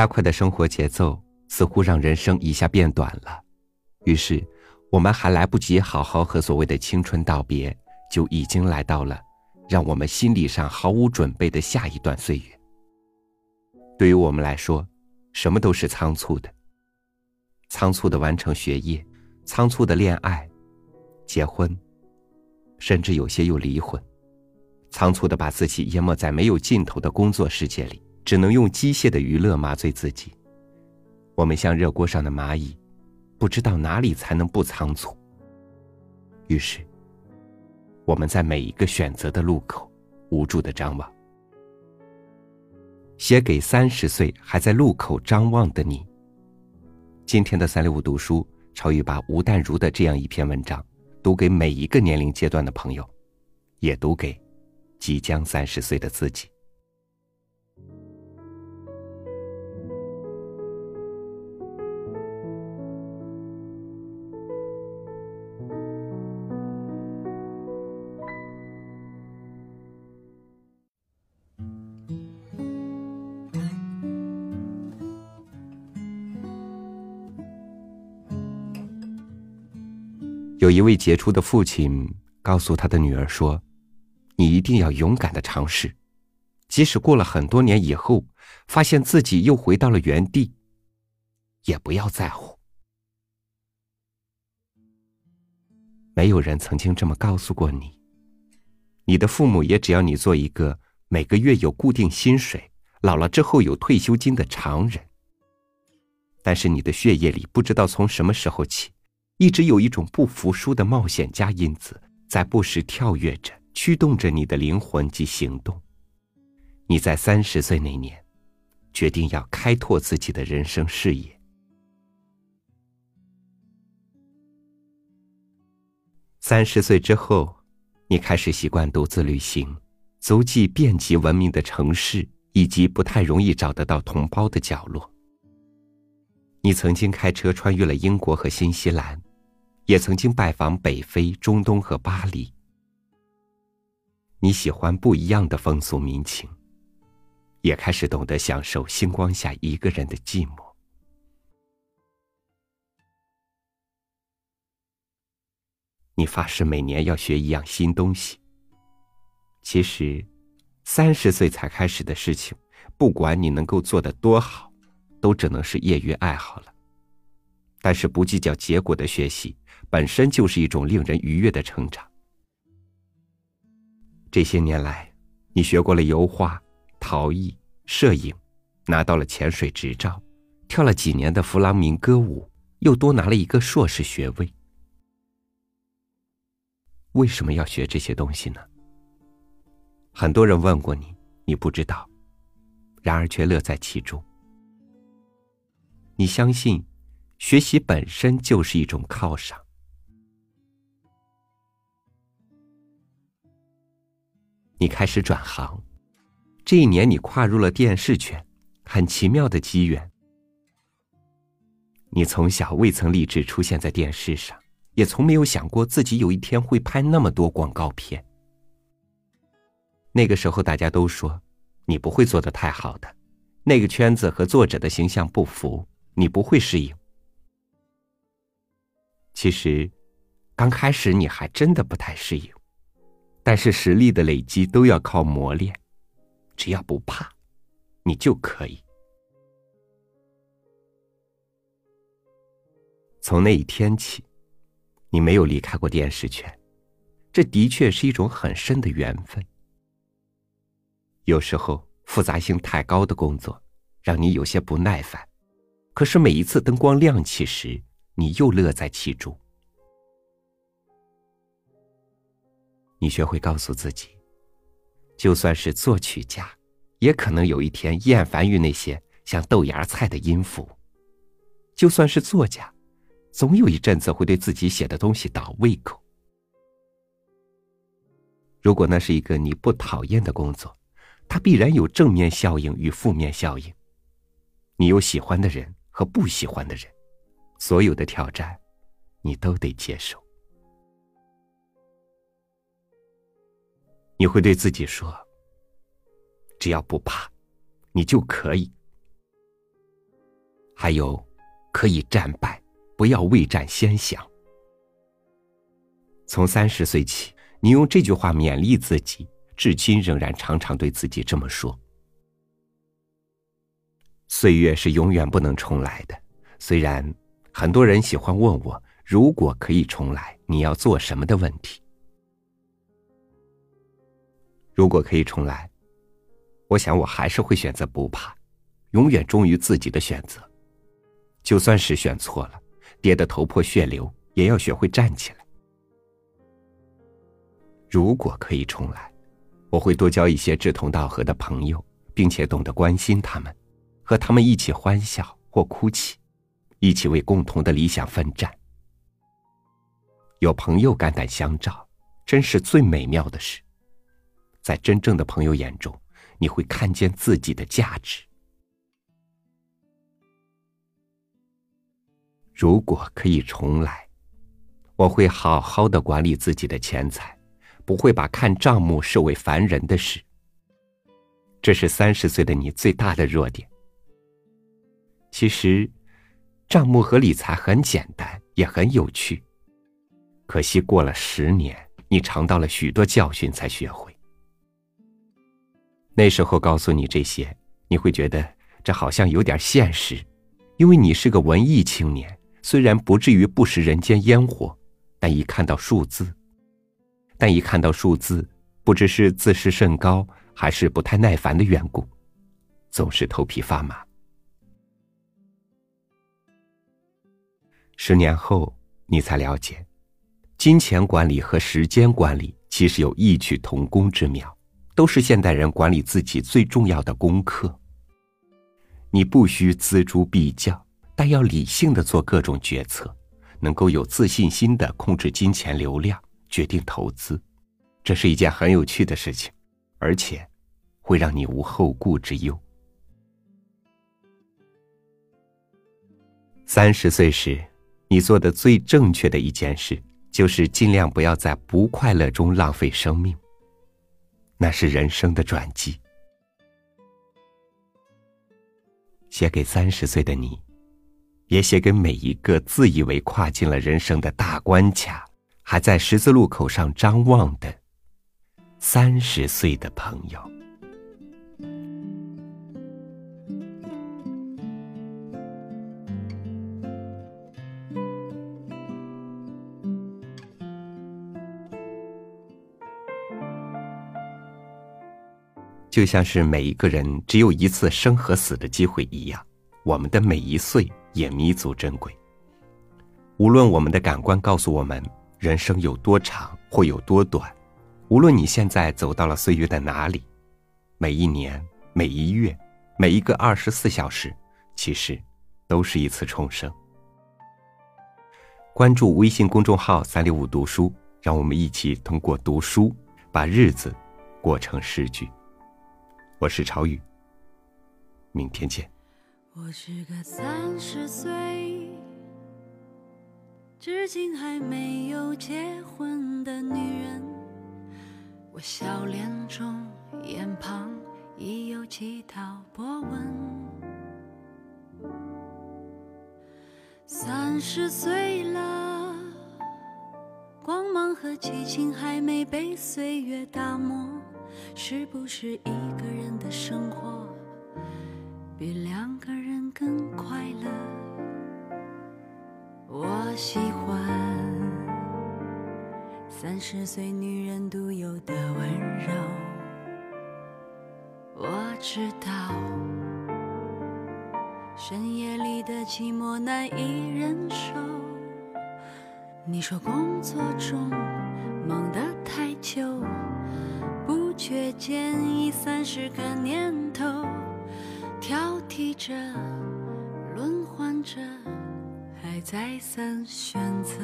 加快的生活节奏似乎让人生一下变短了，于是我们还来不及好好和所谓的青春道别，就已经来到了让我们心理上毫无准备的下一段岁月。对于我们来说，什么都是仓促的，仓促的完成学业，仓促的恋爱、结婚，甚至有些又离婚，仓促的把自己淹没在没有尽头的工作世界里。只能用机械的娱乐麻醉自己。我们像热锅上的蚂蚁，不知道哪里才能不仓促。于是，我们在每一个选择的路口无助的张望。写给三十岁还在路口张望的你。今天的三六五读书，超宇把吴淡如的这样一篇文章读给每一个年龄阶段的朋友，也读给即将三十岁的自己。有一位杰出的父亲告诉他的女儿说：“你一定要勇敢的尝试，即使过了很多年以后，发现自己又回到了原地，也不要在乎。没有人曾经这么告诉过你。你的父母也只要你做一个每个月有固定薪水、老了之后有退休金的常人。但是你的血液里不知道从什么时候起。”一直有一种不服输的冒险家因子在不时跳跃着，驱动着你的灵魂及行动。你在三十岁那年，决定要开拓自己的人生视野。三十岁之后，你开始习惯独自旅行，足迹遍及文明的城市以及不太容易找得到同胞的角落。你曾经开车穿越了英国和新西兰。也曾经拜访北非、中东和巴黎。你喜欢不一样的风俗民情，也开始懂得享受星光下一个人的寂寞。你发誓每年要学一样新东西。其实，三十岁才开始的事情，不管你能够做得多好，都只能是业余爱好了。但是不计较结果的学习。本身就是一种令人愉悦的成长。这些年来，你学过了油画、陶艺、摄影，拿到了潜水执照，跳了几年的弗朗明歌舞，又多拿了一个硕士学位。为什么要学这些东西呢？很多人问过你，你不知道，然而却乐在其中。你相信，学习本身就是一种犒赏。你开始转行，这一年你跨入了电视圈，很奇妙的机缘。你从小未曾立志出现在电视上，也从没有想过自己有一天会拍那么多广告片。那个时候大家都说你不会做的太好的，那个圈子和作者的形象不符，你不会适应。其实，刚开始你还真的不太适应。但是实力的累积都要靠磨练，只要不怕，你就可以。从那一天起，你没有离开过电视圈，这的确是一种很深的缘分。有时候复杂性太高的工作让你有些不耐烦，可是每一次灯光亮起时，你又乐在其中。你学会告诉自己，就算是作曲家，也可能有一天厌烦于那些像豆芽菜的音符；就算是作家，总有一阵子会对自己写的东西倒胃口。如果那是一个你不讨厌的工作，它必然有正面效应与负面效应。你有喜欢的人和不喜欢的人，所有的挑战，你都得接受。你会对自己说：“只要不怕，你就可以。”还有，可以战败，不要未战先降。从三十岁起，你用这句话勉励自己，至今仍然常常对自己这么说。岁月是永远不能重来的，虽然很多人喜欢问我，如果可以重来，你要做什么的问题。如果可以重来，我想我还是会选择不怕，永远忠于自己的选择。就算是选错了，跌得头破血流，也要学会站起来。如果可以重来，我会多交一些志同道合的朋友，并且懂得关心他们，和他们一起欢笑或哭泣，一起为共同的理想奋战。有朋友肝胆相照，真是最美妙的事。在真正的朋友眼中，你会看见自己的价值。如果可以重来，我会好好的管理自己的钱财，不会把看账目视为烦人的事。这是三十岁的你最大的弱点。其实，账目和理财很简单，也很有趣。可惜过了十年，你尝到了许多教训，才学会。那时候告诉你这些，你会觉得这好像有点现实，因为你是个文艺青年。虽然不至于不食人间烟火，但一看到数字，但一看到数字，不知是自视甚高，还是不太耐烦的缘故，总是头皮发麻。十年后，你才了解，金钱管理和时间管理其实有异曲同工之妙，都是现代人管理自己最重要的功课。你不需锱铢必较。但要理性的做各种决策，能够有自信心的控制金钱流量，决定投资，这是一件很有趣的事情，而且会让你无后顾之忧。三十岁时，你做的最正确的一件事，就是尽量不要在不快乐中浪费生命。那是人生的转机。写给三十岁的你。也写给每一个自以为跨进了人生的大关卡，还在十字路口上张望的三十岁的朋友。就像是每一个人只有一次生和死的机会一样，我们的每一岁。也弥足珍贵。无论我们的感官告诉我们人生有多长或有多短，无论你现在走到了岁月的哪里，每一年、每一月、每一个二十四小时，其实都是一次重生。关注微信公众号“三六五读书”，让我们一起通过读书把日子过成诗句。我是朝雨，明天见。我是个三十岁，至今还没有结婚的女人。我笑脸中眼旁已有几道波纹。三十岁了，光芒和激情还没被岁月打磨，是不是一个人的生活？比两个人更快乐，我喜欢三十岁女人独有的温柔。我知道深夜里的寂寞难以忍受。你说工作中忙得太久，不觉间已三十个年头。挑剔着，轮换着，还再三选择。